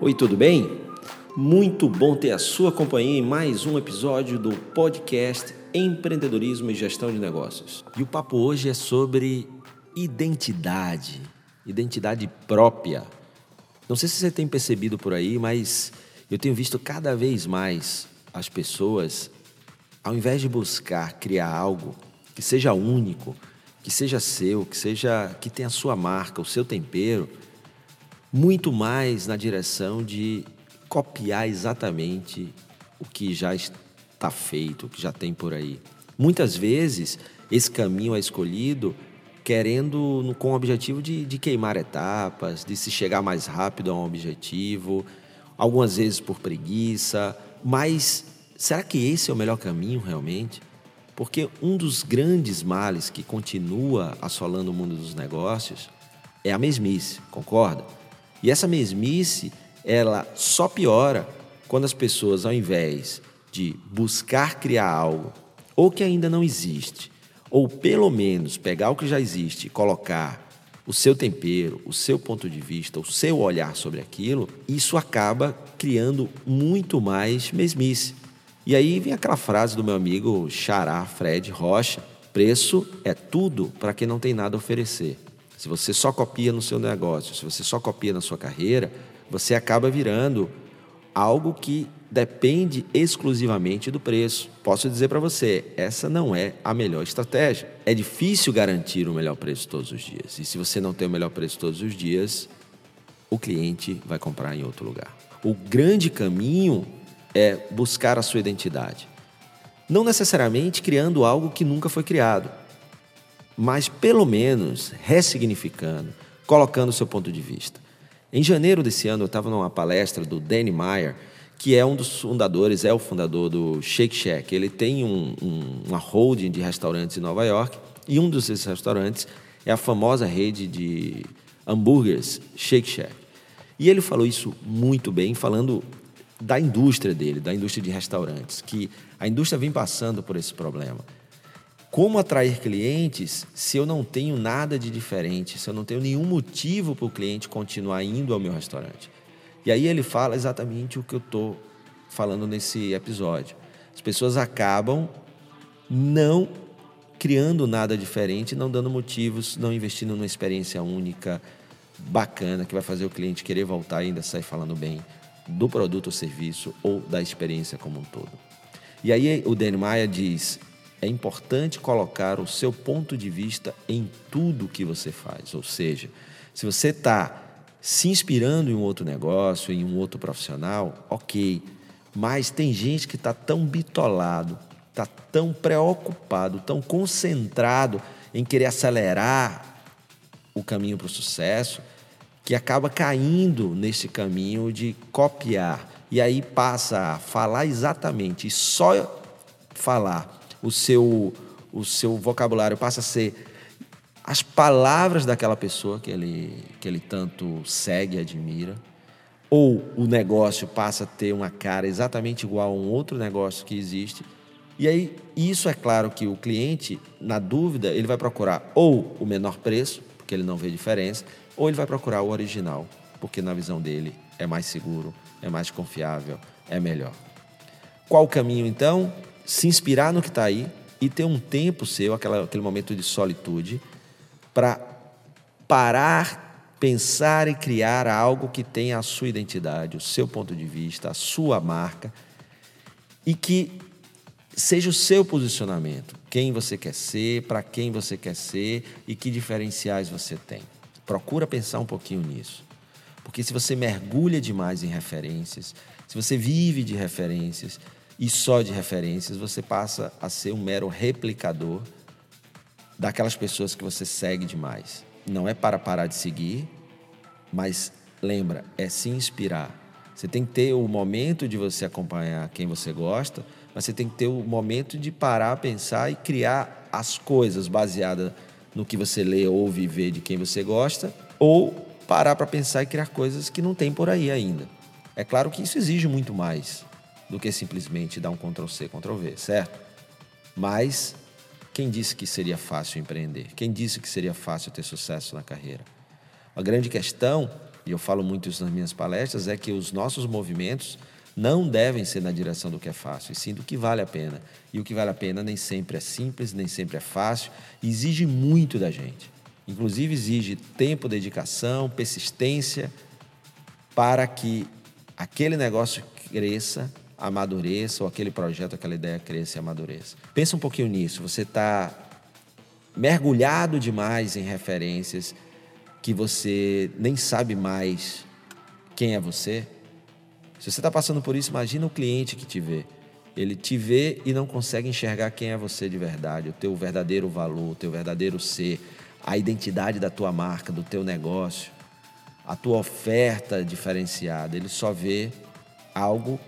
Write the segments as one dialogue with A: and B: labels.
A: Oi, tudo bem? Muito bom ter a sua companhia em mais um episódio do podcast Empreendedorismo e Gestão de Negócios. E o papo hoje é sobre identidade, identidade própria. Não sei se você tem percebido por aí, mas eu tenho visto cada vez mais as pessoas, ao invés de buscar criar algo que seja único, que seja seu, que seja que tenha a sua marca, o seu tempero, muito mais na direção de copiar exatamente o que já está feito, o que já tem por aí. Muitas vezes esse caminho é escolhido querendo com o objetivo de, de queimar etapas, de se chegar mais rápido a um objetivo, algumas vezes por preguiça, mas será que esse é o melhor caminho realmente? Porque um dos grandes males que continua assolando o mundo dos negócios é a mesmice, concorda? E essa mesmice, ela só piora quando as pessoas, ao invés de buscar criar algo, ou que ainda não existe, ou pelo menos pegar o que já existe e colocar o seu tempero, o seu ponto de vista, o seu olhar sobre aquilo, isso acaba criando muito mais mesmice. E aí vem aquela frase do meu amigo Xará Fred Rocha: preço é tudo para quem não tem nada a oferecer. Se você só copia no seu negócio, se você só copia na sua carreira, você acaba virando algo que depende exclusivamente do preço. Posso dizer para você, essa não é a melhor estratégia. É difícil garantir o melhor preço todos os dias. E se você não tem o melhor preço todos os dias, o cliente vai comprar em outro lugar. O grande caminho é buscar a sua identidade. Não necessariamente criando algo que nunca foi criado mas pelo menos ressignificando, colocando o seu ponto de vista. Em janeiro desse ano, eu estava numa palestra do Danny Meyer, que é um dos fundadores, é o fundador do Shake Shack. Ele tem um, um, uma holding de restaurantes em Nova York e um desses restaurantes é a famosa rede de hambúrgueres Shake Shack. E ele falou isso muito bem, falando da indústria dele, da indústria de restaurantes, que a indústria vem passando por esse problema. Como atrair clientes se eu não tenho nada de diferente, se eu não tenho nenhum motivo para o cliente continuar indo ao meu restaurante? E aí ele fala exatamente o que eu estou falando nesse episódio. As pessoas acabam não criando nada diferente, não dando motivos, não investindo numa experiência única, bacana, que vai fazer o cliente querer voltar e ainda sair falando bem do produto ou serviço ou da experiência como um todo. E aí o Danny Maia diz: é importante colocar o seu ponto de vista em tudo que você faz. Ou seja, se você está se inspirando em um outro negócio, em um outro profissional, ok. Mas tem gente que está tão bitolado, está tão preocupado, tão concentrado em querer acelerar o caminho para o sucesso, que acaba caindo nesse caminho de copiar. E aí passa a falar exatamente, e só falar o seu, o seu vocabulário passa a ser as palavras daquela pessoa que ele, que ele tanto segue e admira, ou o negócio passa a ter uma cara exatamente igual a um outro negócio que existe. E aí, isso é claro que o cliente, na dúvida, ele vai procurar ou o menor preço, porque ele não vê diferença, ou ele vai procurar o original, porque na visão dele é mais seguro, é mais confiável, é melhor. Qual o caminho então? Se inspirar no que está aí e ter um tempo seu, aquela, aquele momento de solitude, para parar, pensar e criar algo que tenha a sua identidade, o seu ponto de vista, a sua marca e que seja o seu posicionamento, quem você quer ser, para quem você quer ser e que diferenciais você tem. Procura pensar um pouquinho nisso. Porque se você mergulha demais em referências, se você vive de referências, e só de referências, você passa a ser um mero replicador daquelas pessoas que você segue demais. Não é para parar de seguir, mas lembra, é se inspirar. Você tem que ter o momento de você acompanhar quem você gosta, mas você tem que ter o momento de parar, pensar e criar as coisas baseadas no que você lê, ouve e vê de quem você gosta, ou parar para pensar e criar coisas que não tem por aí ainda. É claro que isso exige muito mais do que simplesmente dar um Ctrl C, Ctrl V, certo? Mas quem disse que seria fácil empreender? Quem disse que seria fácil ter sucesso na carreira? A grande questão e eu falo muito isso nas minhas palestras, é que os nossos movimentos não devem ser na direção do que é fácil, e sim do que vale a pena. E o que vale a pena nem sempre é simples, nem sempre é fácil, exige muito da gente. Inclusive exige tempo, dedicação, persistência para que aquele negócio cresça, amadureça, ou aquele projeto, aquela ideia cresça e amadureça. Pensa um pouquinho nisso. Você está mergulhado demais em referências que você nem sabe mais quem é você. Se você está passando por isso, imagina o cliente que te vê. Ele te vê e não consegue enxergar quem é você de verdade, o teu verdadeiro valor, o teu verdadeiro ser, a identidade da tua marca, do teu negócio, a tua oferta diferenciada. Ele só vê algo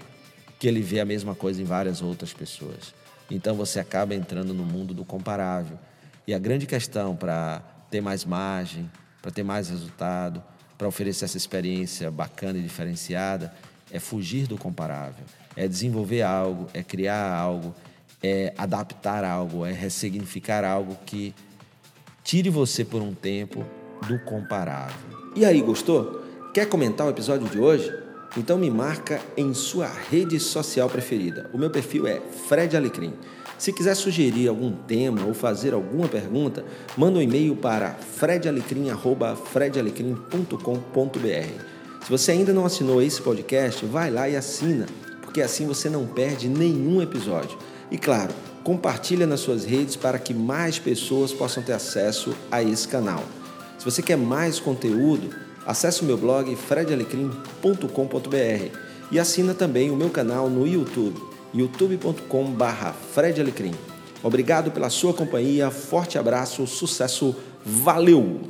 A: que ele vê a mesma coisa em várias outras pessoas. Então você acaba entrando no mundo do comparável. E a grande questão para ter mais margem, para ter mais resultado, para oferecer essa experiência bacana e diferenciada, é fugir do comparável, é desenvolver algo, é criar algo, é adaptar algo, é ressignificar algo que tire você por um tempo do comparável.
B: E aí, gostou? Quer comentar o episódio de hoje? Então me marca em sua rede social preferida. O meu perfil é Fred Alecrim. Se quiser sugerir algum tema ou fazer alguma pergunta, manda um e-mail para fredalecrim@fredalecrim.com.br. Se você ainda não assinou esse podcast, vai lá e assina, porque assim você não perde nenhum episódio. E claro, compartilha nas suas redes para que mais pessoas possam ter acesso a esse canal. Se você quer mais conteúdo, acesse o meu blog fredalecrim.com.br e assina também o meu canal no YouTube, youtube.com/fredalecrim. Obrigado pela sua companhia, forte abraço, sucesso, valeu!